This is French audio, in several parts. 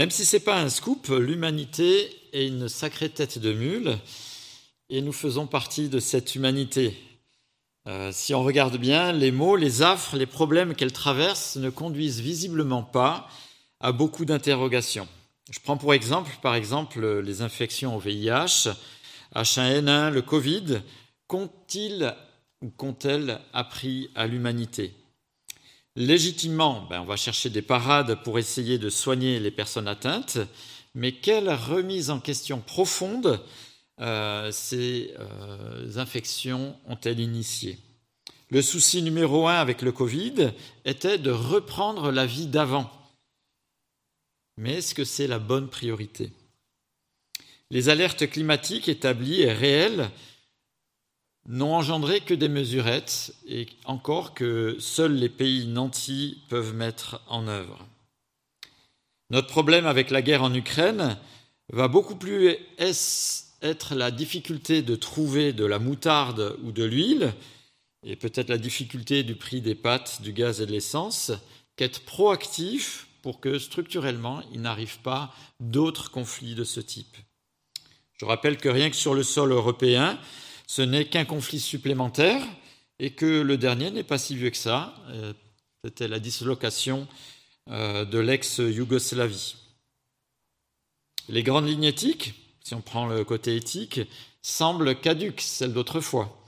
Même si ce n'est pas un scoop, l'humanité est une sacrée tête de mule et nous faisons partie de cette humanité. Euh, si on regarde bien, les maux, les affres, les problèmes qu'elle traverse ne conduisent visiblement pas à beaucoup d'interrogations. Je prends pour exemple, par exemple, les infections au VIH, H1N1, le Covid. Qu'ont-ils ou qu'ont-elles appris à l'humanité? Légitimement, ben, on va chercher des parades pour essayer de soigner les personnes atteintes, mais quelle remise en question profonde euh, ces euh, infections ont-elles initié Le souci numéro un avec le Covid était de reprendre la vie d'avant. Mais est-ce que c'est la bonne priorité? Les alertes climatiques établies et réelles n'ont engendré que des mesurettes et encore que seuls les pays nantis peuvent mettre en œuvre. Notre problème avec la guerre en Ukraine va beaucoup plus être la difficulté de trouver de la moutarde ou de l'huile, et peut-être la difficulté du prix des pâtes, du gaz et de l'essence, qu'être proactif pour que structurellement il n'arrive pas d'autres conflits de ce type. Je rappelle que rien que sur le sol européen, ce n'est qu'un conflit supplémentaire et que le dernier n'est pas si vieux que ça. Euh, c'était la dislocation euh, de l'ex-Yougoslavie. Les grandes lignes éthiques, si on prend le côté éthique, semblent caduques, celles d'autrefois.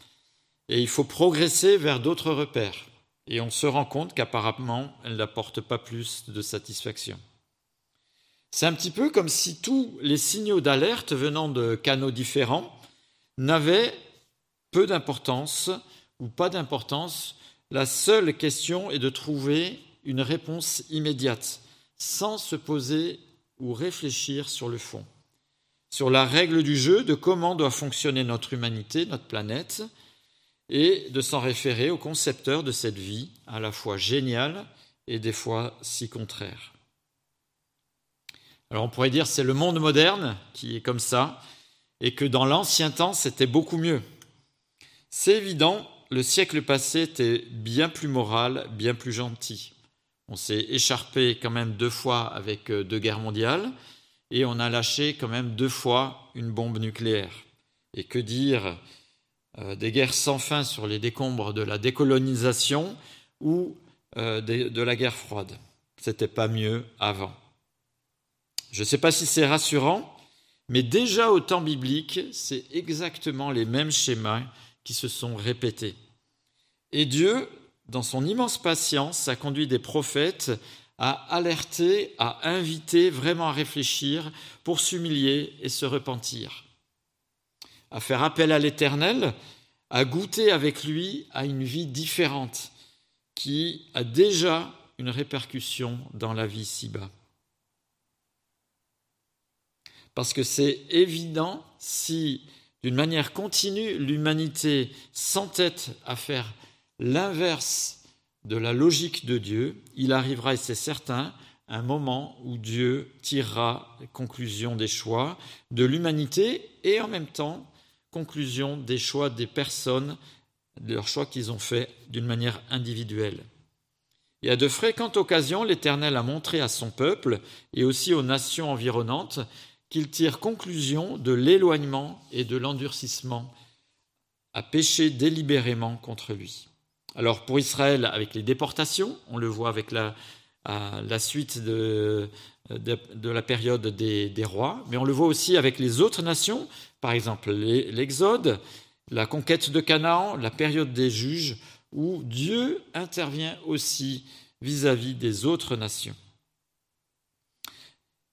Et il faut progresser vers d'autres repères. Et on se rend compte qu'apparemment, elles n'apportent pas plus de satisfaction. C'est un petit peu comme si tous les signaux d'alerte venant de canaux différents n'avaient peu d'importance ou pas d'importance, la seule question est de trouver une réponse immédiate, sans se poser ou réfléchir sur le fond, sur la règle du jeu de comment doit fonctionner notre humanité, notre planète, et de s'en référer au concepteur de cette vie, à la fois géniale et des fois si contraire. Alors on pourrait dire c'est le monde moderne qui est comme ça, et que dans l'ancien temps c'était beaucoup mieux. C'est évident, le siècle passé était bien plus moral, bien plus gentil. On s'est écharpé quand même deux fois avec euh, deux guerres mondiales et on a lâché quand même deux fois une bombe nucléaire. Et que dire euh, des guerres sans fin sur les décombres de la décolonisation ou euh, de la guerre froide C'était pas mieux avant. Je ne sais pas si c'est rassurant, mais déjà au temps biblique, c'est exactement les mêmes schémas qui se sont répétés. Et Dieu, dans son immense patience, a conduit des prophètes à alerter, à inviter vraiment à réfléchir pour s'humilier et se repentir, à faire appel à l'Éternel, à goûter avec lui à une vie différente qui a déjà une répercussion dans la vie ci-bas. Parce que c'est évident si d'une manière continue, l'humanité s'entête à faire l'inverse de la logique de Dieu, il arrivera, et c'est certain, un moment où Dieu tirera conclusion des choix de l'humanité et en même temps conclusion des choix des personnes, de leurs choix qu'ils ont faits d'une manière individuelle. Et à de fréquentes occasions, l'Éternel a montré à son peuple et aussi aux nations environnantes qu'il tire conclusion de l'éloignement et de l'endurcissement à pécher délibérément contre lui. Alors pour Israël, avec les déportations, on le voit avec la, suite de, la période des, rois, mais on le voit aussi avec les autres nations, par exemple l'Exode, la conquête de Canaan, la période des juges, où Dieu intervient aussi vis-à-vis -vis des autres nations.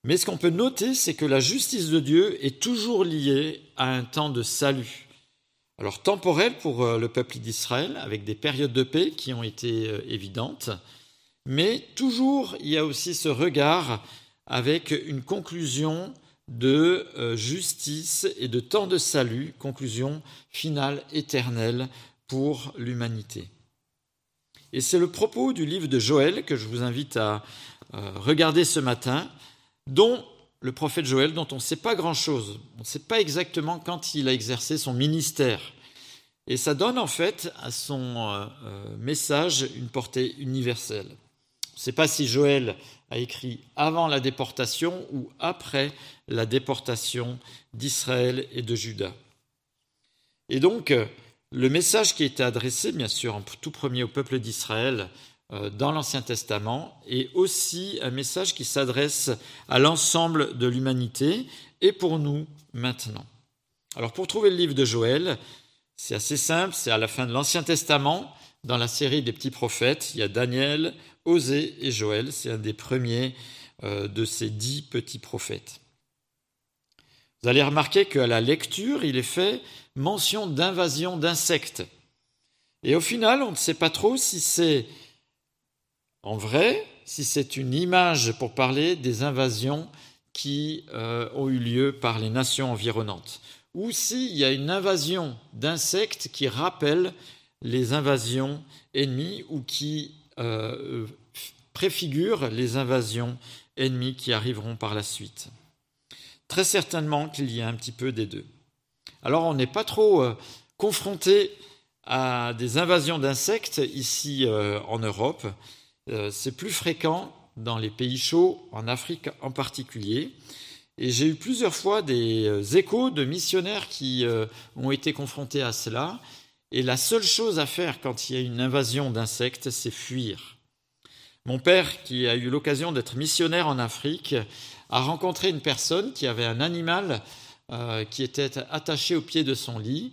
Mais ce qu'on peut noter, c'est que la justice de Dieu est toujours liée à un temps de salut. Alors temporel pour euh, le peuple d'Israël, avec des périodes de paix qui ont été euh, évidentes, mais toujours il y a aussi ce regard avec une conclusion de euh, justice et de temps de salut, conclusion finale éternelle pour l'humanité. Et c'est le propos du livre de Joël que je vous invite à regarder ce matin, dont le prophète Joël, dont on ne sait pas grand-chose. On ne sait pas exactement quand il a exercé son ministère. Et ça donne en fait à son euh, euh, message une portée universelle. On ne sait pas si Joël a écrit avant la déportation ou après la déportation d'Israël et de Juda. Et donc, le message qui était adressé, bien sûr, en tout premier au peuple d'Israël euh, dans l'Ancien Testament, est aussi un message qui s'adresse à l'ensemble de l'humanité et pour nous maintenant. Alors, pour trouver le livre de Joël, c'est assez simple, c'est à la fin de l'Ancien Testament, dans la série des petits prophètes, il y a Daniel, Osée et Joël, c'est un des premiers euh, de ces dix petits prophètes. Vous allez remarquer qu'à la lecture, il est fait mention d'invasion d'insectes. Et au final, on ne sait pas trop si c'est en vrai, si c'est une image pour parler des invasions qui euh, ont eu lieu par les nations environnantes ou s'il y a une invasion d'insectes qui rappelle les invasions ennemies ou qui euh, préfigurent les invasions ennemies qui arriveront par la suite. Très certainement qu'il y a un petit peu des deux. Alors on n'est pas trop euh, confronté à des invasions d'insectes ici en Europe. C'est plus fréquent dans les pays chauds, en Afrique en particulier. Et j'ai eu plusieurs fois des euh, échos de missionnaires qui euh, ont été confrontés à cela. Et la seule chose à faire quand il y a une invasion d'insectes, c'est fuir. Mon père, qui a eu l'occasion d'être missionnaire en Afrique, a rencontré une personne qui avait un animal euh, qui était attaché au pied de son lit.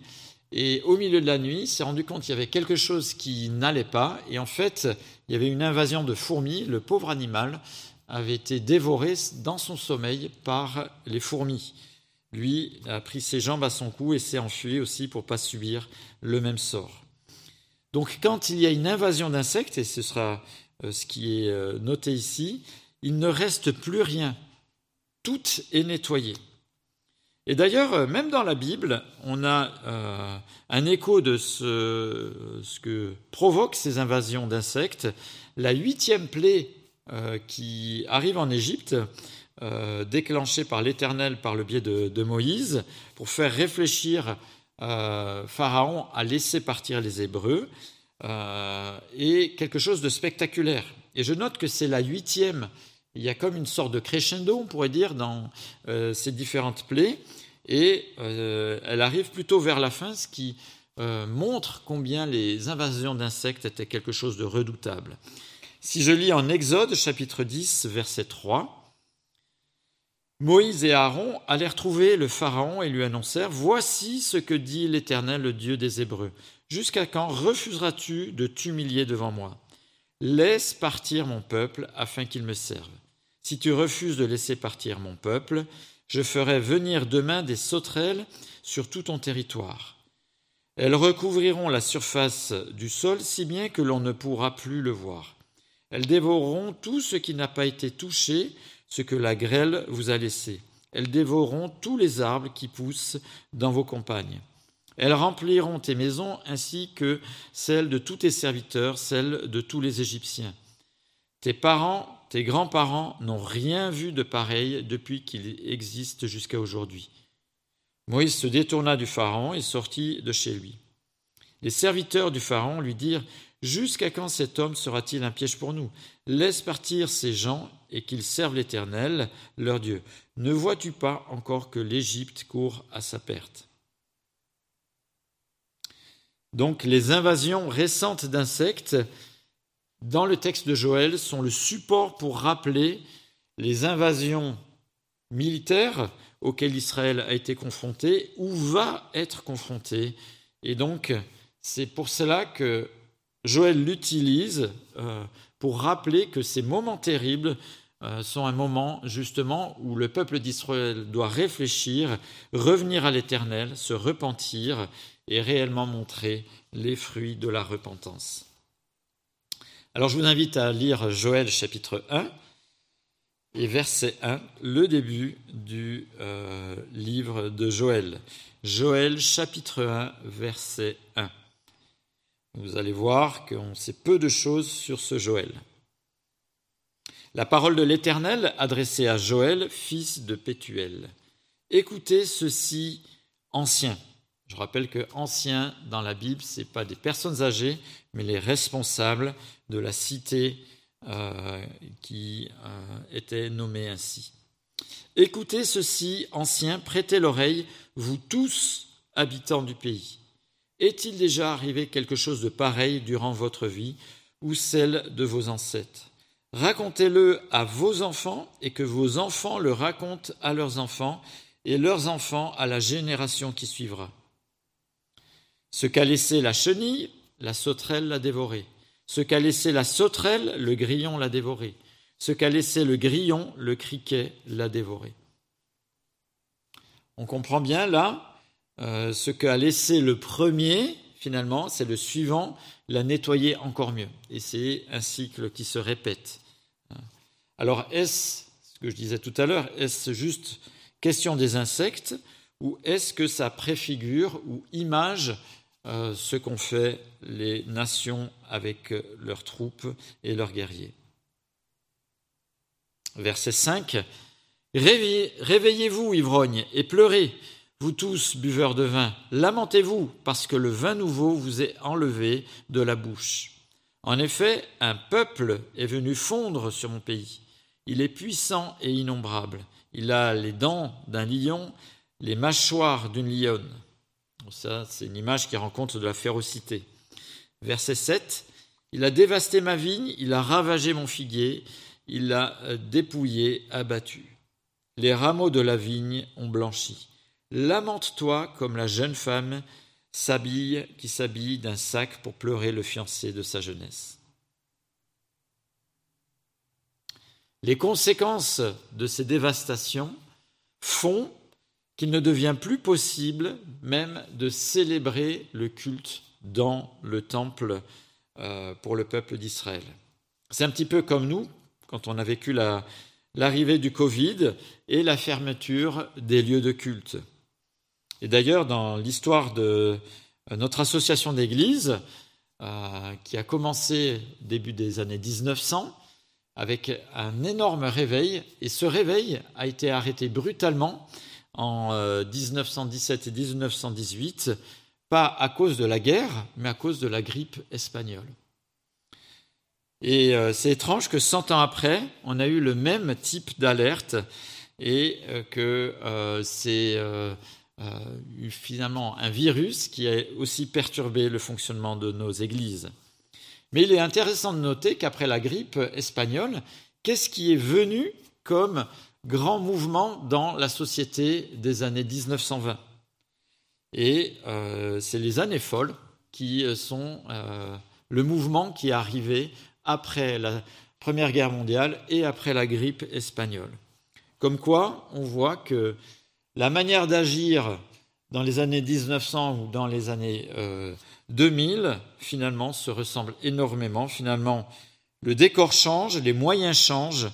Et au milieu de la nuit, s'est rendu compte qu'il y avait quelque chose qui n'allait pas. Et en fait, il y avait une invasion de fourmis. Le pauvre animal avait été dévoré dans son sommeil par les fourmis. Lui a pris ses jambes à son cou et s'est enfui aussi pour ne pas subir le même sort. Donc quand il y a une invasion d'insectes, et ce sera euh, ce qui est euh, noté ici, il ne reste plus rien. Tout est nettoyé. Et d'ailleurs, euh, même dans la Bible, on a un écho de ce, que provoquent ces invasions d'insectes. La huitième plaie euh, qui arrive en Égypte, euh, déclenché par l'Éternel par le biais de, Moïse, pour faire réfléchir euh, Pharaon à laisser partir les Hébreux, et quelque chose de spectaculaire. Et je note que c'est la huitième. Il y a comme une sorte de crescendo, on pourrait dire, dans ces différentes plaies, et elle arrive plutôt vers la fin, ce qui montre combien les invasions d'insectes étaient quelque chose de redoutable. Si je lis en Exode chapitre 10 verset 3, Moïse et Aaron allèrent trouver le Pharaon et lui annoncèrent, Voici ce que dit l'Éternel, le Dieu des Hébreux. Jusqu'à quand refuseras-tu de t'humilier devant moi? Laisse partir mon peuple afin qu'il me serve. Si tu refuses de laisser partir mon peuple, je ferai venir demain des sauterelles sur tout ton territoire. Elles recouvriront la surface du sol si bien que l'on ne pourra plus le voir. Elles dévoreront tout ce qui n'a pas été touché, ce que la grêle vous a laissé. Elles dévoreront tous les arbres qui poussent dans vos campagnes. Elles rempliront tes maisons ainsi que celles de tous tes serviteurs, celles de tous les Égyptiens. Tes parents, tes grands-parents n'ont rien vu de pareil depuis qu'il existe jusqu'à aujourd'hui. Moïse se détourna du Pharaon et sortit de chez lui. Les serviteurs du Pharaon lui dirent Jusqu'à quand cet homme sera-t-il un piège pour nous? Laisse partir ces gens et qu'ils servent l'Éternel, leur Dieu. Ne vois-tu pas encore que l'Égypte court à sa perte? Donc les invasions récentes d'insectes dans le texte de Joël sont le support pour rappeler les invasions militaires auxquelles Israël a été confronté ou va être confronté. Et donc, c'est pour cela que Joël l'utilise euh, pour rappeler que ces moments terribles euh, sont un moment justement où le peuple d'Israël doit réfléchir, revenir à l'Éternel, se repentir et réellement montrer les fruits de la repentance. Alors je vous invite à lire Joël chapitre 1 et verset 1, le début du euh, livre de Joël. Joël chapitre 1, verset 1. Vous allez voir qu'on sait peu de choses sur ce Joël. La parole de l'Éternel adressée à Joël, fils de Pétuel. Écoutez ceci, anciens. Je rappelle que anciens dans la Bible, ce n'est pas des personnes âgées, mais les responsables de la cité euh, qui euh, était nommé ainsi. Écoutez ceci, anciens, prêtez l'oreille, vous tous habitants du pays. Est-il déjà arrivé quelque chose de pareil durant votre vie ou celle de vos ancêtres? Racontez-le à vos enfants et que vos enfants le racontent à leurs enfants et leurs enfants à la génération qui suivra. Ce qu'a laissé la chenille, la sauterelle l'a dévoré. Ce qu'a laissé la sauterelle, le grillon l'a dévoré. Ce qu'a laissé le grillon, le criquet l'a dévoré. On comprend bien là, euh, ce qu'a laissé le premier, finalement, c'est le suivant, l'a nettoyé encore mieux. Et c'est un cycle qui se répète. Alors, est-ce, ce que je disais tout à l'heure, est-ce juste question des insectes ou est-ce que ça préfigure ou image euh, ce qu'ont fait les nations avec leurs troupes et leurs guerriers. Verset 5. Réveillez-vous, ivrognes, et pleurez, vous tous, buveurs de vin. Lamentez-vous, parce que le vin nouveau vous est enlevé de la bouche. En effet, un peuple est venu fondre sur mon pays. Il est puissant et innombrable. Il a les dents d'un lion, les mâchoires d'une lionne. Ça, c'est une image qui rend compte de la férocité. Verset 7. Il a dévasté ma vigne, il a ravagé mon figuier, il l'a euh, dépouillé, abattu. Les rameaux de la vigne ont blanchi. Lamente-toi comme la jeune femme s'habille, qui s'habille d'un sac pour pleurer le fiancé de sa jeunesse. Les conséquences de ces dévastations font qu'il ne devient plus possible même de célébrer le culte dans le temple euh, pour le peuple d'Israël. C'est un petit peu comme nous, quand on a vécu l'arrivée du Covid et la fermeture des lieux de culte. Et d'ailleurs, dans l'histoire de euh, notre association d'église, euh, qui a commencé début des années 1900, avec un énorme réveil, et ce réveil a été arrêté brutalement en 1917 euh, et 1918, pas à cause de la guerre, mais à cause de la grippe espagnole. Et euh, c'est étrange que 100 ans après, on a eu le même type d'alerte et euh, que c'est finalement un virus qui a aussi perturbé le fonctionnement de nos églises. Mais il est intéressant de noter qu'après la grippe espagnole, qu'est-ce qui est venu comme grand mouvement dans la société des années 1920. Et euh, c'est les années folles qui sont euh, le mouvement qui est arrivé après la Première Guerre mondiale et après la grippe espagnole. Comme quoi, on voit que la manière d'agir dans les années 1900 ou dans les années 2000, euh, finalement, se ressemble énormément. Finalement, le décor change, les moyens changent,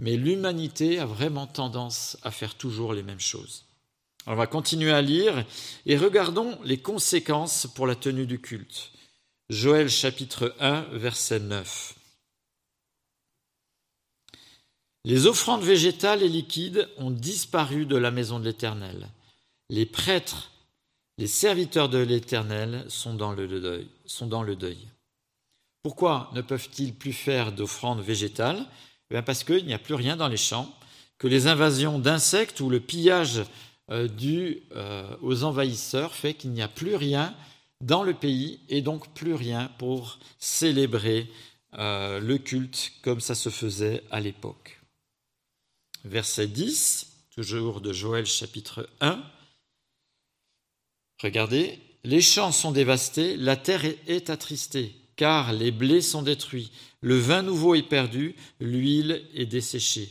mais l'humanité a vraiment tendance à faire toujours les mêmes choses. on va continuer à lire et regardons les conséquences pour la tenue du culte. Joël chapitre 1 verset 9. Les offrandes végétales et liquides ont disparu de la maison de l'Éternel. Les prêtres, les serviteurs de l'Éternel sont dans le deuil. Sont dans le deuil. Pourquoi ne peuvent-ils plus faire d'offrandes végétales? Parce qu'il n'y a plus rien dans les champs, que les invasions d'insectes ou le pillage euh, dû euh, aux envahisseurs fait qu'il n'y a plus rien dans le pays et donc plus rien pour célébrer euh, le culte comme ça se faisait à l'époque. Verset 10, toujours de Joël chapitre 1. Regardez, les champs sont dévastés, la terre est attristée, car les blés sont détruits, le vin nouveau est perdu, l'huile est desséchée.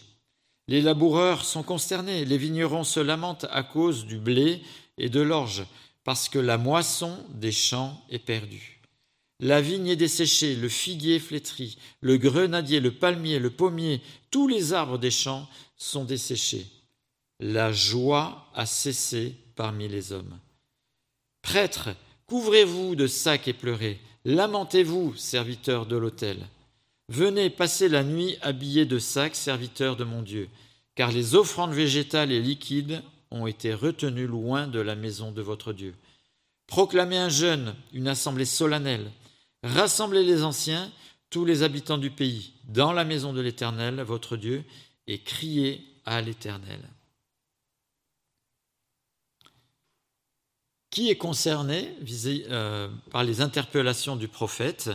Les laboureurs sont consternés, les vignerons se lamentent à cause du blé et de l'orge, parce que la moisson des champs est perdue. La vigne est desséchée, le figuier flétri, le grenadier, le palmier, le pommier, tous les arbres des champs sont desséchés. La joie a cessé parmi les hommes. Prêtres, couvrez-vous de sacs et pleurez. Lamentez-vous, serviteurs de l'autel. Venez passer la nuit habillés de sacs, serviteurs de mon Dieu, car les offrandes végétales et liquides ont été retenues loin de la maison de votre Dieu. Proclamez un jeûne, une assemblée solennelle. Rassemblez les anciens, tous les habitants du pays, dans la maison de l'Éternel, votre Dieu, et criez à l'Éternel. Qui est concerné euh, par les interpellations du prophète?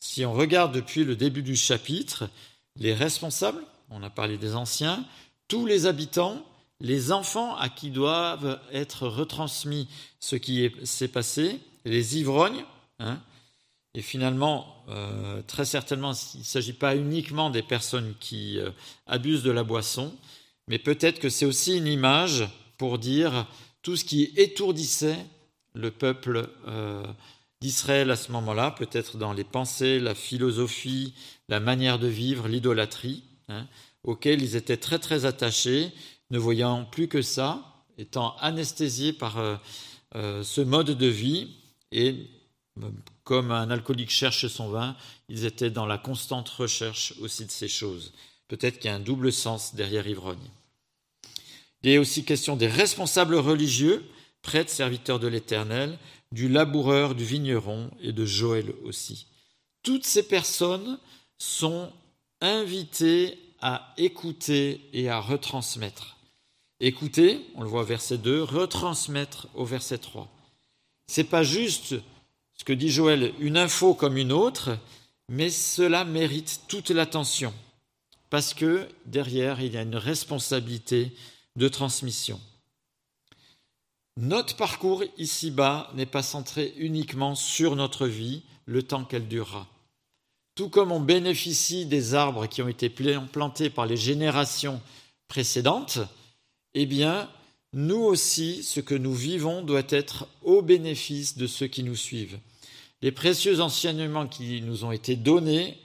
Si on regarde depuis le début du chapitre, les responsables, on a parlé des anciens, tous les habitants, les enfants à qui doivent être retransmis ce qui s'est passé, les ivrognes, hein, et finalement, euh, très certainement, il ne s'agit pas uniquement des personnes qui euh, abusent de la boisson, mais peut-être que c'est aussi une image pour dire tout ce qui étourdissait le peuple euh, d'Israël à ce moment-là, peut-être dans les pensées, la philosophie, la manière de vivre, l'idolâtrie, hein, auxquelles ils étaient très très attachés, ne voyant plus que ça, étant anesthésiés par ce mode de vie et comme un alcoolique cherche son vin, ils étaient dans la constante recherche aussi de ces choses. Peut-être qu'il y a un double sens derrière ivrogne. Il est aussi question des responsables religieux, prêtres, serviteurs de l'Éternel, du laboureur, du vigneron et de Joël aussi. Toutes ces personnes sont invitées à écouter et à retransmettre. Écouter, on le voit au verset 2, retransmettre au verset 3. C'est pas juste ce que dit Joël, une info comme une autre, mais cela mérite toute l'attention, parce que derrière, il y a une responsabilité de transmission. Notre parcours ici-bas n'est pas centré uniquement sur notre vie, le temps qu'elle durera. Tout comme on bénéficie des arbres qui ont été plantés par les générations précédentes, eh bien, nous aussi, ce que nous vivons doit être au bénéfice de ceux qui nous suivent les précieux enseignements qui nous ont été donnés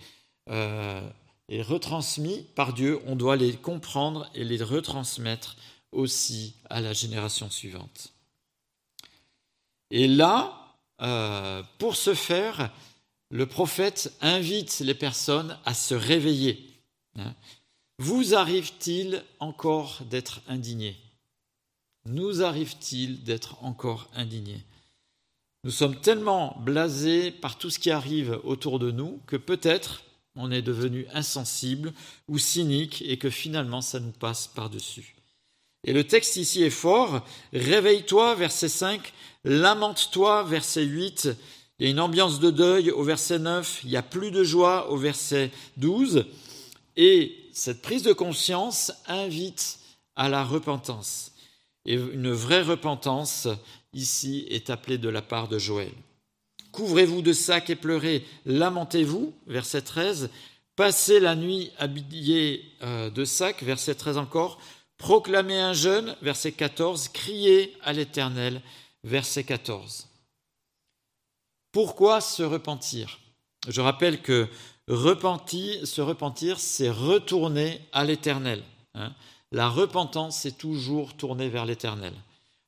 euh, et retransmis par Dieu, on doit les comprendre et les retransmettre aussi à la génération suivante. Et là, euh, pour ce faire, le prophète invite les personnes à se réveiller. Hein. Vous arrive-t-il encore d'être indigné? Nous arrive-t-il d'être encore indignés nous sommes tellement blasés par tout ce qui arrive autour de nous que peut-être on est devenu insensible ou cynique et que finalement ça nous passe par-dessus. Et le texte ici est fort. Réveille-toi, verset 5. Lamente-toi, verset 8. Il y a une ambiance de deuil au verset 9. Il n'y a plus de joie au verset 12. Et cette prise de conscience invite à la repentance. Et une vraie repentance, ici est appelé de la part de Joël. Couvrez-vous de sacs et pleurez, lamentez-vous, verset 13. Passez la nuit habillé euh, de sacs, verset 13 encore. Proclamez un jeûne, verset 14. Criez à l'Éternel, verset 14. Pourquoi se repentir? Je rappelle que repentir, se repentir, c'est retourner à l'Éternel. Hein. La repentance, c'est toujours tourner vers l'Éternel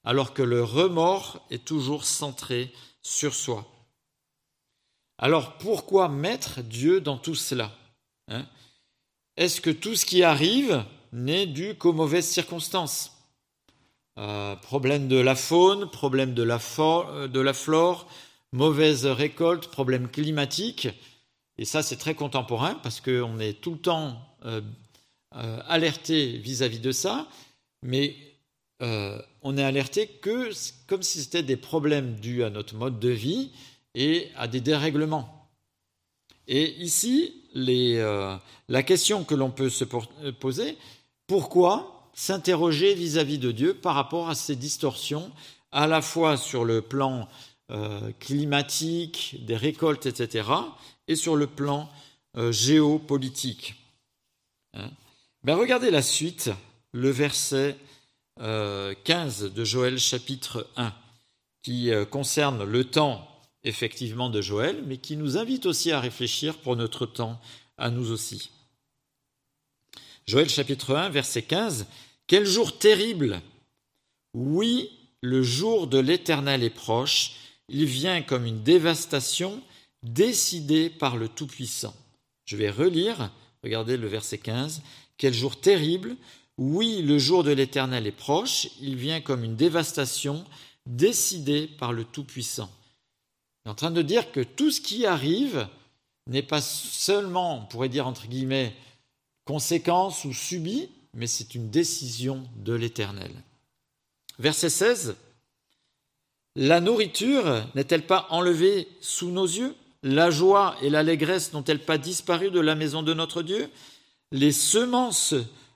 alors que le remords est toujours centré sur soi. Alors pourquoi mettre Dieu dans tout cela hein? Est-ce que tout ce qui arrive n'est dû qu'aux mauvaises circonstances euh, Problème de la faune, problème de la, euh, de la flore, mauvaise récolte, problème climatique. Et ça, c'est très contemporain parce qu'on est tout le temps euh, alerté vis-à-vis de ça. Mais on est alerté que comme si c'était des problèmes dus à notre mode de vie et à des dérèglements. Et ici, la question que l'on peut se poser, pourquoi s'interroger vis-à-vis de Dieu par rapport à ces distorsions, à la fois sur le plan climatique, des récoltes, etc., et sur le plan géopolitique hein? Ben, Regardez la suite, le verset 15 euh, de Joël chapitre 1, qui euh, concerne le temps effectivement de Joël, mais qui nous invite aussi à réfléchir pour notre temps à nous aussi. Joël chapitre 1, verset 15, Quel jour terrible. Oui, le jour de l'Éternel est proche, il vient comme une dévastation décidée par le Tout-Puissant. Je vais relire, regardez le verset 15, Quel jour terrible. Oui, le jour de l'Éternel est proche, il vient comme une dévastation décidée par le Tout-Puissant. Il est en train de dire que tout ce qui arrive n'est pas seulement, on pourrait dire entre guillemets, conséquence ou subie, mais c'est une décision de l'Éternel. Verset 16. La nourriture n'est-elle pas enlevée sous nos yeux? La joie et l'allégresse n'ont-elles pas disparu de la maison de notre Dieu? Les semences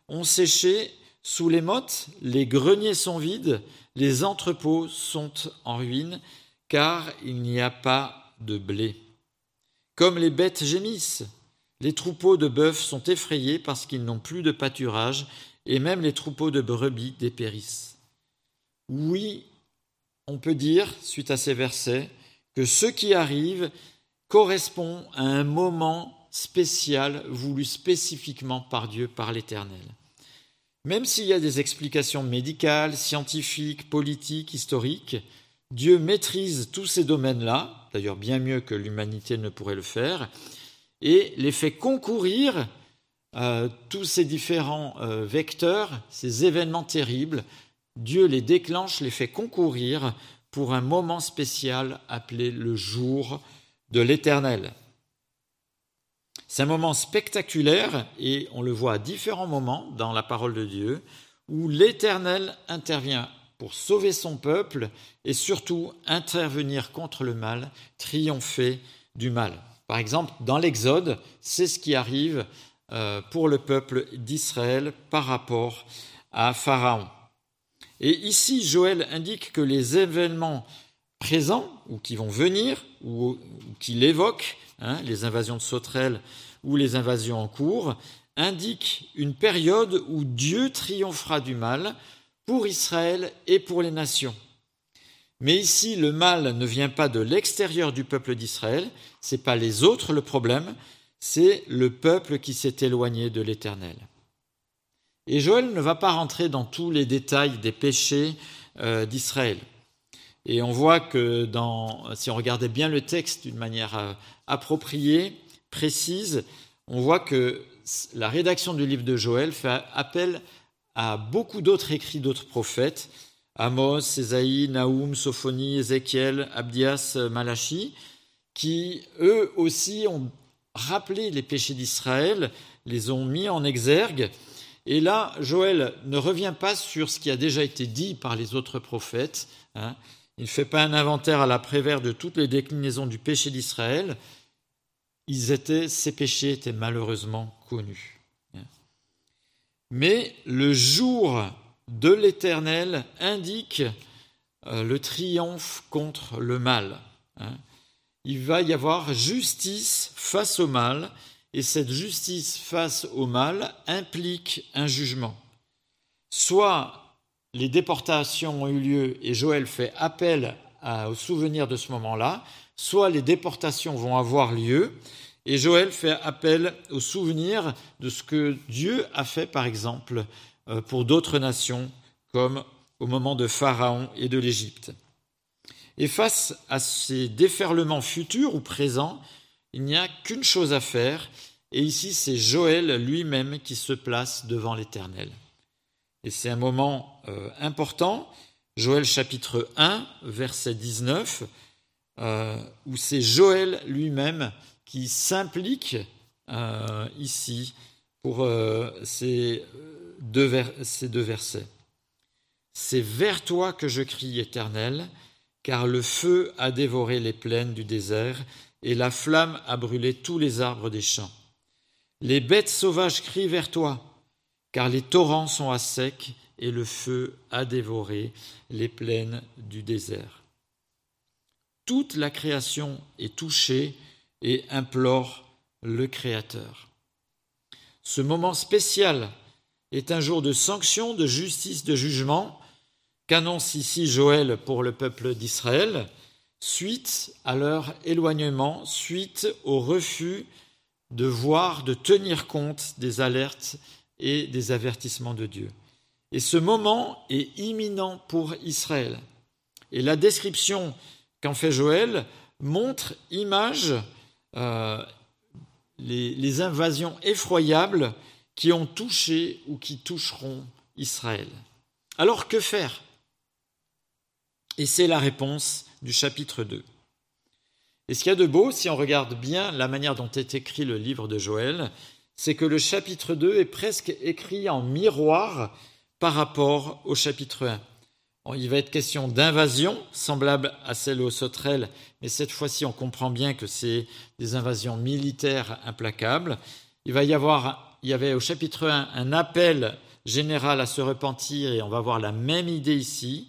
ont séché sous les mottes, les greniers sont vides, les entrepôts sont en ruine, car il n'y a pas de blé. Comme les bêtes gémissent, les troupeaux de bœufs sont effrayés parce qu'ils n'ont plus de pâturage, et même les troupeaux de brebis dépérissent. Oui, on peut dire, suite à ces versets, que ce qui arrive correspond à un moment spécial voulu spécifiquement par Dieu, par l'Éternel. Même s'il y a des explications médicales, scientifiques, politiques, historiques, Dieu maîtrise tous ces domaines-là, d'ailleurs bien mieux que l'humanité ne pourrait le faire, et les fait concourir euh, tous ces différents euh, vecteurs, ces événements terribles, Dieu les déclenche, les fait concourir pour un moment spécial appelé le jour de l'Éternel. C'est un moment spectaculaire et on le voit à différents moments dans la parole de Dieu où l'Éternel intervient pour sauver son peuple et surtout intervenir contre le mal, triompher du mal. Par exemple, dans l'Exode, c'est ce qui arrive euh, pour le peuple d'Israël par rapport à Pharaon. Et ici, Joël indique que les événements présents ou qui vont venir ou, qu'il évoque, hein, les invasions de sauterelles ou les invasions en cours, indiquent une période où Dieu triomphera du mal pour Israël et pour les nations. Mais ici, le mal ne vient pas de l'extérieur du peuple d'Israël, ce n'est pas les autres le problème, c'est le peuple qui s'est éloigné de l'Éternel. Et Joël ne va pas rentrer dans tous les détails des péchés euh, d'Israël. Et on voit que si on regardait bien le texte d'une manière euh, appropriée, précise, on voit que la rédaction du livre de Joël fait appel à beaucoup d'autres écrits d'autres prophètes, Amos, Ésaïe, Naoum, Sophonie, Ézéchiel, Abdias, Malachi, qui eux aussi ont rappelé les péchés d'Israël, les ont mis en exergue et là, Joël ne revient pas sur ce qui a déjà été dit par les autres prophètes. Hein. Il ne fait pas un inventaire à la prévère de toutes les déclinaisons du péché d'Israël. ces péchés étaient malheureusement connus. Hein. Mais le jour de l'Éternel indique euh, le triomphe contre le mal. Hein. Il va y avoir justice face au mal et cette justice face au mal implique un jugement. Soit les déportations ont eu lieu et Joël fait appel au souvenir de ce moment-là, soit les déportations vont avoir lieu et Joël fait appel au souvenir de ce que Dieu a fait, par exemple, pour d'autres nations, comme au moment de Pharaon et de l'Égypte. Et face à ces déferlements futurs ou présents, il n'y a qu'une chose à faire, et ici c'est Joël lui-même qui se place devant l'Éternel. Et c'est un moment euh, important, Joël chapitre 1, verset 19, euh, où c'est Joël lui-même qui s'implique euh, ici pour ces ces deux versets. C'est vers toi que je crie, Éternel, car le feu a dévoré les plaines du désert et la flamme a brûlé tous les arbres des champs. Les bêtes sauvages crient vers toi, car les torrents sont à sec et le feu a dévoré les plaines du désert. Toute la création est touchée et implore le Créateur. Ce moment spécial est un jour de sanction, de justice, de jugement qu'annonce ici Joël pour le peuple d'Israël, suite à leur éloignement, suite au refus de voir, de tenir compte des alertes et des avertissements de Dieu. Et ce moment est imminent pour Israël. Et la description qu'en fait Joël montre, image euh, les, les invasions effroyables qui ont touché ou qui toucheront Israël. Alors que faire? Et c'est la réponse du chapitre 2. Et ce qu'il y a de beau, si on regarde bien la manière dont est écrit le livre de Joël, c'est que le chapitre 2 est presque écrit en miroir par rapport au chapitre 1. Il va être question d'invasion, semblable à celle aux sauterelles, mais cette fois-ci, on comprend bien que c'est des invasions militaires implacables. Il va y avoir, il y avait au chapitre 1 un appel général à se repentir, et on va voir la même idée ici,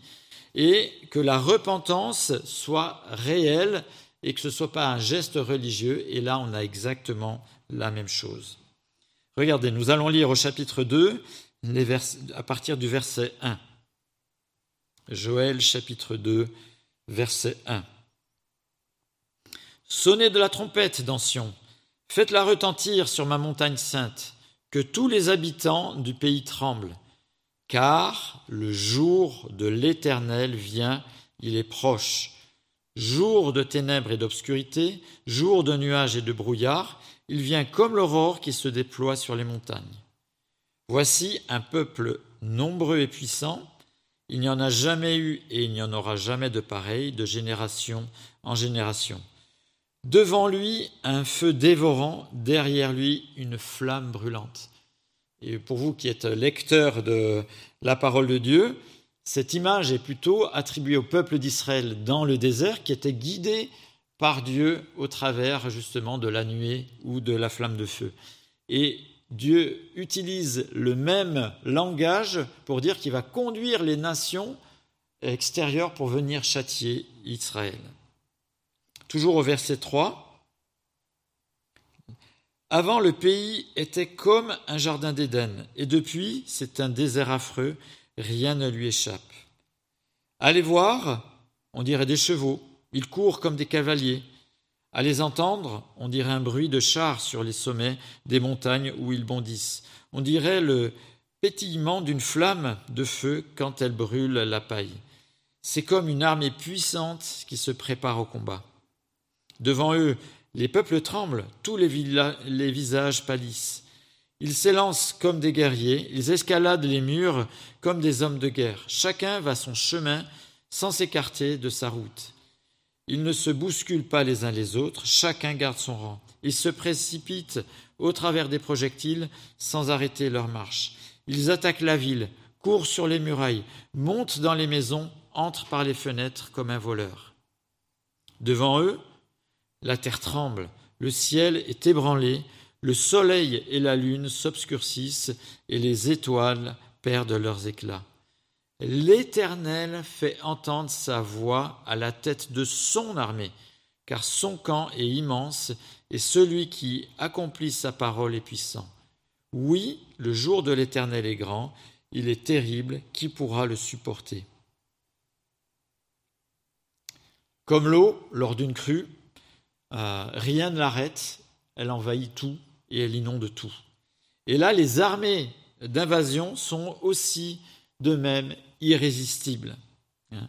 et que la repentance soit réelle et que ce ne soit pas un geste religieux. Et là, on a exactement la même chose. Regardez, nous allons lire au chapitre 2, à partir du verset 1. Joël chapitre 2, verset 1. Sonnez de la trompette dans faites-la retentir sur ma montagne sainte, tous les habitants du pays tremblent, car le jour de l'Éternel vient, il est proche. Jour de ténèbres et d'obscurité, jour de nuages et de brouillard, il vient comme l'aurore qui se déploie sur les montagnes. Voici un peuple nombreux et puissant, il n'y en a jamais eu et il n'y en aura jamais de pareil de génération en génération. Devant lui, un feu dévorant, derrière lui, une flamme brûlante. Et pour vous qui êtes lecteur de la parole de Dieu, cette image est plutôt attribuée au peuple d'Israël dans le désert qui était guidé par Dieu au travers justement de la nuée ou de la flamme de feu. Et Dieu utilise le même langage pour dire qu'il va conduire les nations extérieures pour venir châtier Israël. Toujours au verset 3. Avant, le pays était comme un jardin d'Éden, et depuis, c'est un désert affreux, rien ne lui échappe. Allez voir, on dirait des chevaux, ils courent comme des cavaliers, à les entendre, on dirait un bruit de chars sur les sommets des montagnes où ils bondissent. On dirait le pétillement d'une flamme de feu quand elle brûle la paille. C'est comme une armée puissante qui se prépare au combat. Devant eux, les peuples tremblent, tous les, les visages pâlissent. Ils s'élancent comme des guerriers, ils escaladent les murs comme des hommes de guerre. Chacun va son chemin sans s'écarter de sa route. Ils ne se bousculent pas les uns les autres, chacun garde son rang. Ils se précipitent au travers des projectiles sans arrêter leur marche. Ils attaquent la ville, courent sur les murailles, montent dans les maisons, entrent par les fenêtres comme un voleur. Devant eux, la terre tremble, le ciel est ébranlé, le soleil et la lune s'obscurcissent et les étoiles perdent leurs éclats. L'Éternel fait entendre sa voix à la tête de son armée, car son camp est immense et celui qui accomplit sa parole est puissant. Oui, le jour de l'Éternel est grand, il est terrible, qui pourra le supporter? Comme l'eau lors d'une crue, euh, rien ne l'arrête, elle envahit tout et elle inonde tout. Et là, les armées d'invasion sont aussi de même irrésistible. Hein.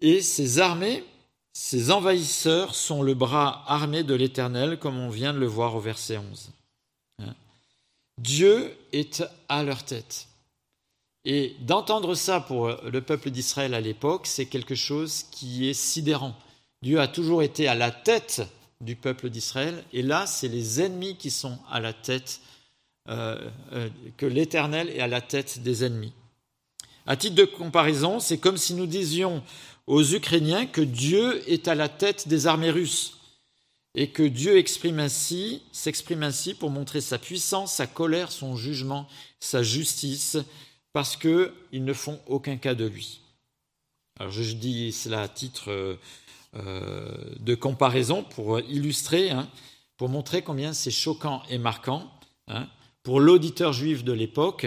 Et ces armées, ces envahisseurs sont le bras armé de l'Éternel, comme on vient de le voir au verset 11. Hein. Dieu est à leur tête. Et d'entendre ça pour le peuple d'Israël à l'époque, c'est quelque chose qui est sidérant. Dieu a toujours été à la tête du peuple d'Israël, et là, c'est les ennemis qui sont à la tête, euh, euh, que l'Éternel est à la tête des ennemis. À titre de comparaison, c'est comme si nous disions aux Ukrainiens que Dieu est à la tête des armées russes et que Dieu s'exprime ainsi pour montrer sa puissance, sa colère, son jugement, sa justice, parce qu'ils ne font aucun cas de lui. Alors je dis cela à titre euh, de comparaison pour illustrer, hein, pour montrer combien c'est choquant et marquant hein, pour l'auditeur juif de l'époque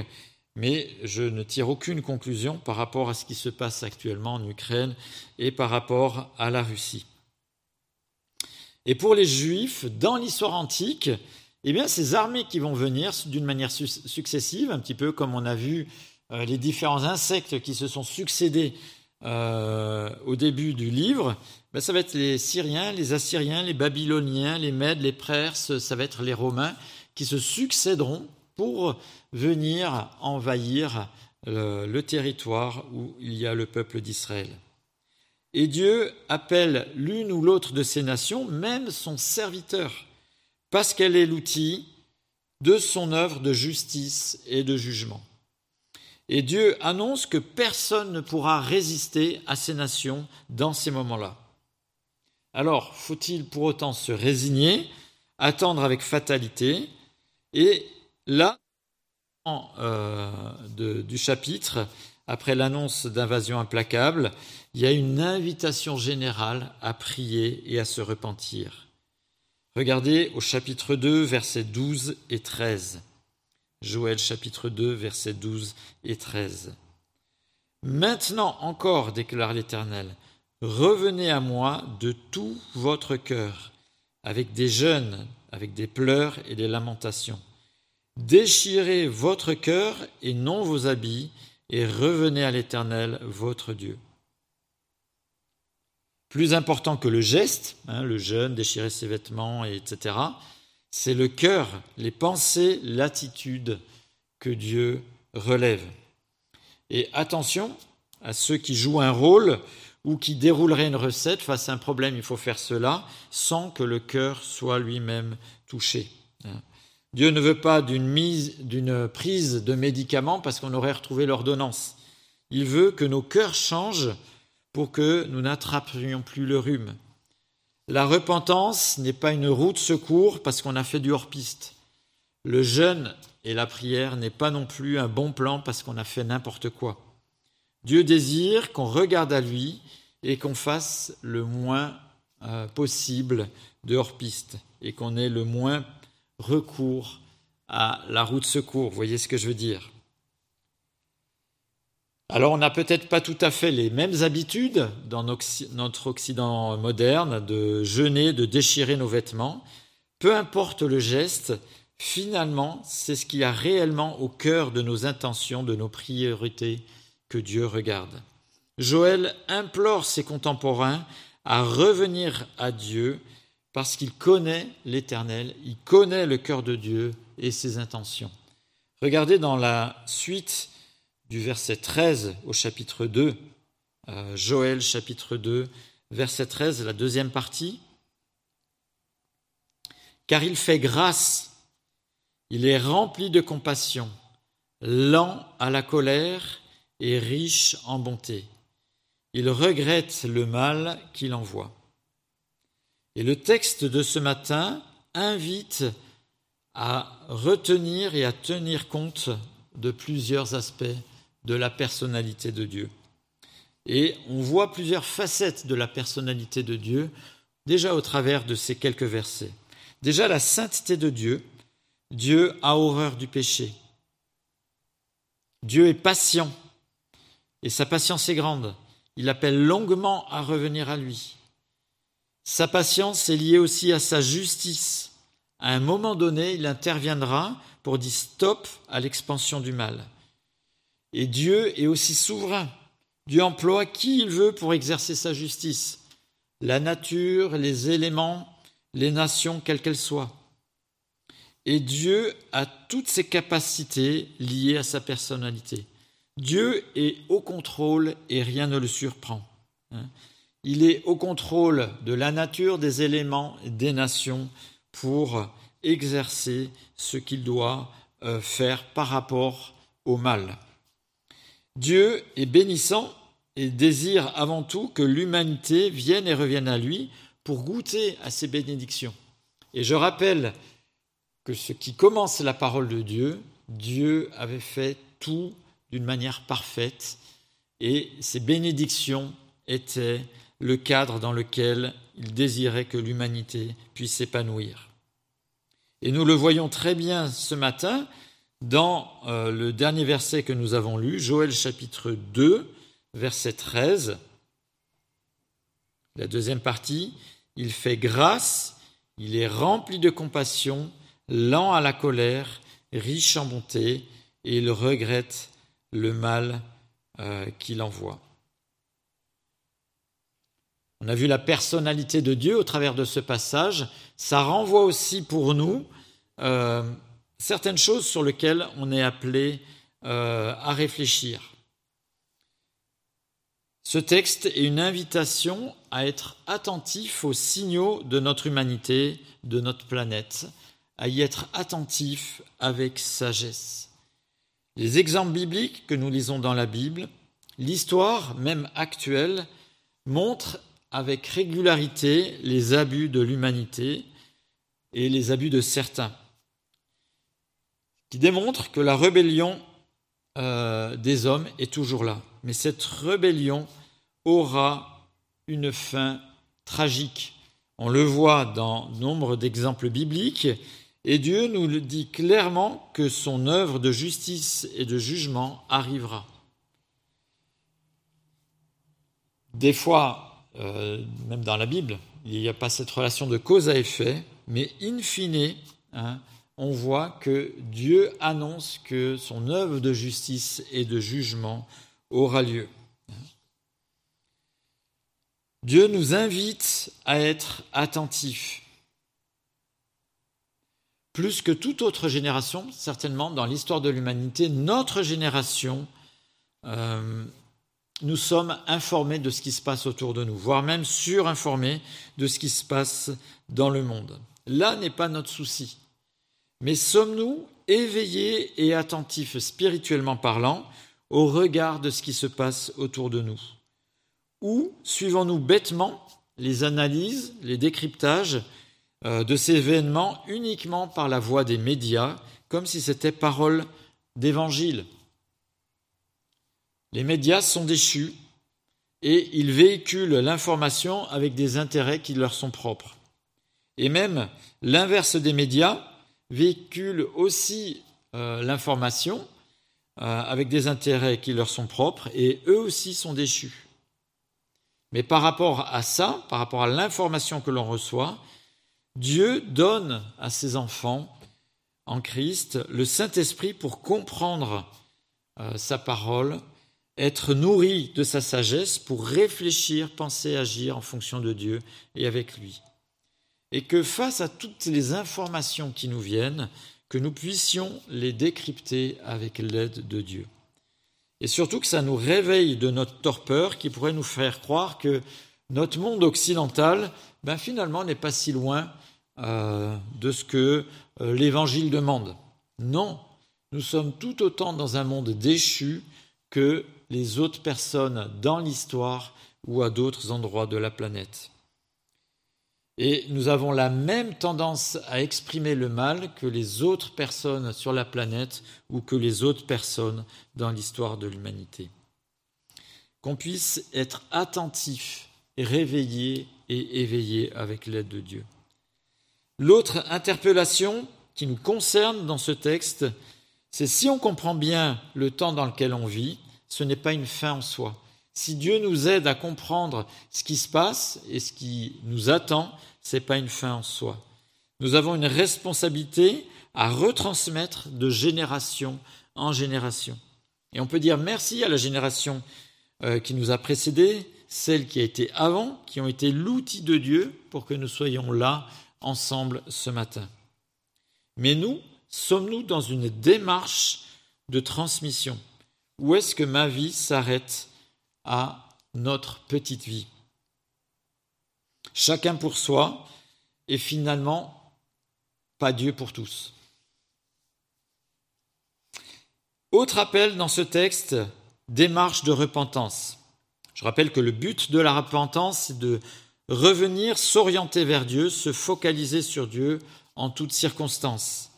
mais je ne tire aucune conclusion par rapport à ce qui se passe actuellement en Ukraine et par rapport à la Russie. Et pour les Juifs, dans l'histoire antique, eh bien, ces armées qui vont venir d'une manière successive, un petit peu comme on a vu euh, les différents insectes qui se sont succédés euh, au début du livre, ben, ça va être les Syriens, les Assyriens, les Babyloniens, les Mèdes, les Perses, ça va être les Romains qui se succéderont pour venir envahir le, territoire où il y a le peuple d'Israël. Et Dieu appelle l'une ou l'autre de ces nations, même son serviteur, parce qu'elle est l'outil de son œuvre de justice et de jugement. Et Dieu annonce que personne ne pourra résister à ces nations dans ces moments-là. Alors, faut-il pour autant se résigner, attendre avec fatalité Et là, euh, du chapitre, après l'annonce d'invasion implacable, il y a une invitation générale à prier et à se repentir. Regardez au chapitre 2, versets 12 et 13. Joël chapitre 2, versets 12 et 13. Maintenant encore, déclare l'Éternel, revenez à moi de tout votre cœur, avec des jeûnes, avec des pleurs et des lamentations. Déchirez votre cœur et non vos habits, et revenez à l'Éternel, votre Dieu. Plus important que le geste, hein, le jeûne, déchirer ses vêtements, etc., c'est le cœur, les pensées, l'attitude que Dieu relève. Et attention à ceux qui jouent un rôle ou qui dérouleraient une recette face à un problème, il faut faire cela sans que le cœur soit lui-même touché. Dieu ne veut pas d'une prise de médicaments parce qu'on aurait retrouvé l'ordonnance. Il veut que nos cœurs changent pour que nous n'attrapions plus le rhume. La repentance n'est pas une route secours parce qu'on a fait du hors-piste. Le jeûne et la prière n'est pas non plus un bon plan parce qu'on a fait n'importe quoi. Dieu désire qu'on regarde à lui et qu'on fasse le moins euh, possible de hors-piste et qu'on ait le moins recours à la route secours. Vous voyez ce que je veux dire? Alors on n'a peut-être pas tout à fait les mêmes habitudes dans notre Occident moderne de jeûner, de déchirer nos vêtements. Peu importe le geste, finalement, c'est ce qui a réellement au cœur de nos intentions, de nos priorités que Dieu regarde. Joël implore ses contemporains à revenir à Dieu parce qu'il connaît l'Éternel, il connaît le cœur de Dieu et ses intentions. Regardez dans la suite du verset 13 au chapitre 2, euh, Joël chapitre 2, verset 13, la deuxième partie. Car il fait grâce, il est rempli de compassion, lent à la colère et riche en bonté. Il regrette le mal qu'il envoie. Et le texte de ce matin invite à retenir et à tenir compte de plusieurs aspects de la personnalité de Dieu. Et on voit plusieurs facettes de la personnalité de Dieu déjà au travers de ces quelques versets. Déjà la sainteté de Dieu. Dieu a horreur du péché. Dieu est patient et sa patience est grande. Il appelle longuement à revenir à lui. Sa patience est liée aussi à sa justice. À un moment donné, il interviendra pour dire stop à l'expansion du mal. Et Dieu est aussi souverain. Dieu emploie qui il veut pour exercer sa justice. La nature, les éléments, les nations, quelles qu'elles soient. Et Dieu a toutes ses capacités liées à sa personnalité. Dieu est au contrôle et rien ne le surprend. Hein. Il est au contrôle de la nature, des éléments, des nations pour exercer ce qu'il doit euh, faire par rapport au mal. Dieu est bénissant et désire avant tout que l'humanité vienne et revienne à lui pour goûter à ses bénédictions. Et je rappelle que ce qui commence la parole de Dieu, Dieu avait fait tout d'une manière parfaite et ses bénédictions étaient le cadre dans lequel il désirait que l'humanité puisse s'épanouir. Et nous le voyons très bien ce matin dans euh, le dernier verset que nous avons lu, Joël chapitre 2, verset 13. La deuxième partie, il fait grâce, il est rempli de compassion, lent à la colère, riche en bonté, et il regrette le mal euh, qu'il envoie. On a vu la personnalité de Dieu au travers de ce passage. Ça renvoie aussi pour nous euh, certaines choses sur lesquelles on est appelé euh, à réfléchir. Ce texte est une invitation à être attentif aux signaux de notre humanité, de notre planète, à y être attentif avec sagesse. Les exemples bibliques que nous lisons dans la Bible, l'histoire même actuelle, montrent avec régularité les abus de l'humanité et les abus de certains, qui démontrent que la rébellion euh, des hommes est toujours là. Mais cette rébellion aura une fin tragique. On le voit dans nombre d'exemples bibliques, et Dieu nous dit clairement que son œuvre de justice et de jugement arrivera. Des fois, euh, même dans la Bible, il n'y a pas cette relation de cause à effet, mais in fine, hein, on voit que Dieu annonce que son œuvre de justice et de jugement aura lieu. Dieu nous invite à être attentifs. Plus que toute autre génération, certainement dans l'histoire de l'humanité, notre génération, euh, nous sommes informés de ce qui se passe autour de nous, voire même surinformés de ce qui se passe dans le monde. Là n'est pas notre souci. Mais sommes-nous éveillés et attentifs spirituellement parlant au regard de ce qui se passe autour de nous? Ou suivons-nous bêtement les analyses, les décryptages euh, de ces événements uniquement par la voix des médias, comme si c'était parole d'évangile? Les médias sont déchus et ils véhiculent l'information avec des intérêts qui leur sont propres. Et même l'inverse des médias véhicule aussi euh, l'information euh, avec des intérêts qui leur sont propres et eux aussi sont déchus. Mais par rapport à ça, par rapport à l'information que l'on reçoit, Dieu donne à ses enfants en Christ le Saint-Esprit pour comprendre euh, sa parole, être nourri de sa sagesse pour réfléchir, penser, agir en fonction de Dieu et avec lui et que face à toutes les informations qui nous viennent, que nous puissions les décrypter avec l'aide de Dieu. Et surtout que ça nous réveille de notre torpeur qui pourrait nous faire croire que notre monde occidental, ben finalement, n'est pas si loin euh, de ce que euh, l'Évangile demande. Non, nous sommes tout autant dans un monde déchu que les autres personnes dans l'histoire ou à d'autres endroits de la planète. Et nous avons la même tendance à exprimer le mal que les autres personnes sur la planète ou que les autres personnes dans l'histoire de l'humanité. Qu'on puisse être attentif, réveillé et éveillé avec l'aide de Dieu. L'autre interpellation qui nous concerne dans ce texte, c'est si on comprend bien le temps dans lequel on vit, ce n'est pas une fin en soi. Si Dieu nous aide à comprendre ce qui se passe et ce qui nous attend, ce n'est pas une fin en soi. Nous avons une responsabilité à retransmettre de génération en génération. Et on peut dire merci à la génération euh, qui nous a précédés, celle qui a été avant, qui ont été l'outil de Dieu pour que nous soyons là ensemble ce matin. Mais nous, sommes-nous dans une démarche de transmission? Où est-ce que ma vie s'arrête à notre petite vie chacun pour soi, et finalement, pas Dieu pour tous. Autre appel dans ce texte, démarche de repentance. Je rappelle que le but de la repentance, c'est de revenir, s'orienter vers Dieu, se focaliser sur Dieu en toutes circonstances.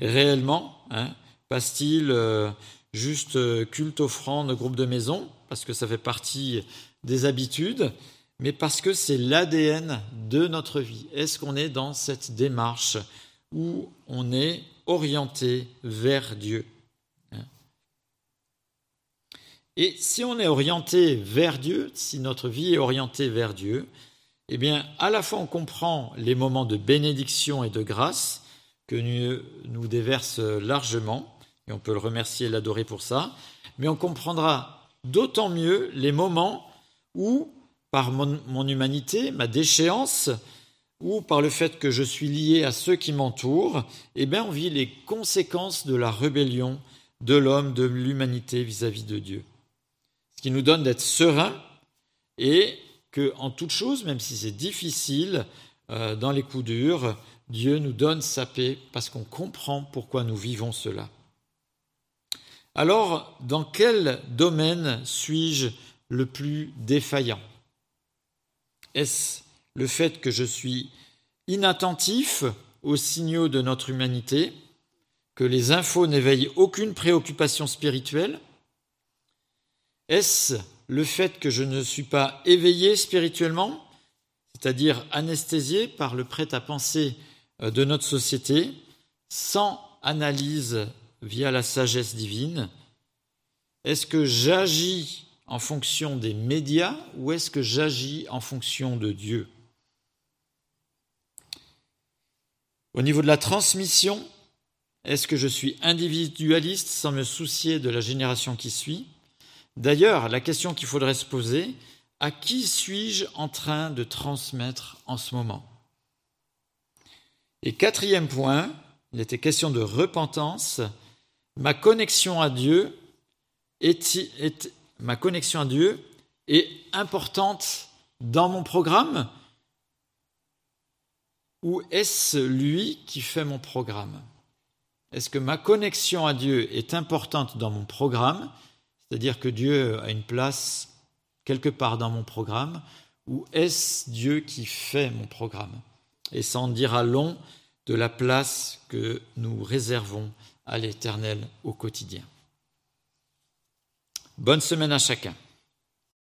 réellement, hein, passe-t-il euh, juste euh, culte, offrande, groupe de maison, parce que ça fait partie des habitudes, mais parce que c'est l'ADN de notre vie. Est-ce qu'on est dans cette démarche où on est orienté vers Dieu hein? Et si on est orienté vers Dieu, si notre vie est orientée vers Dieu, eh bien, à la fois on comprend les moments de bénédiction et de grâce que nous déverse largement, et on peut le remercier et l'adorer pour ça, mais on comprendra d'autant mieux les moments où par mon, humanité, ma déchéance, ou par le fait que je suis lié à ceux qui m'entourent, eh bien, on vit les conséquences de la rébellion de l'homme, de l'humanité vis-à-vis de Dieu. Ce qui nous donne d'être serein et que en toute chose, même si c'est difficile, euh, dans les coups durs, Dieu nous donne sa paix parce qu'on comprend pourquoi nous vivons cela. Alors, dans quel domaine suis-je le plus défaillant? Est-ce le fait que je suis inattentif aux signaux de notre humanité, que les infos n'éveillent aucune préoccupation spirituelle? Est-ce le fait que je ne suis pas éveillé spirituellement, c'est-à-dire anesthésié par le prêt-à-penser euh, de notre société, sans analyse via la sagesse divine. Est-ce que j'agis en fonction des médias ou est-ce que j'agis en fonction de Dieu? Au niveau de la transmission, est-ce que je suis individualiste sans me soucier de la génération qui suit? D'ailleurs, la question qu'il faudrait se poser, à qui suis-je en train de transmettre en ce moment? Et quatrième point, il était question de repentance. Ma connexion à Dieu est, importante dans mon programme ou est-ce lui qui fait mon programme? Est-ce que ma connexion à Dieu est importante dans mon programme, c'est-à-dire que Dieu a une place quelque part dans mon programme, ou est-ce Dieu qui fait mon programme? Et sans dire à long de la place que nous réservons à l'Éternel au quotidien. Bonne semaine à chacun.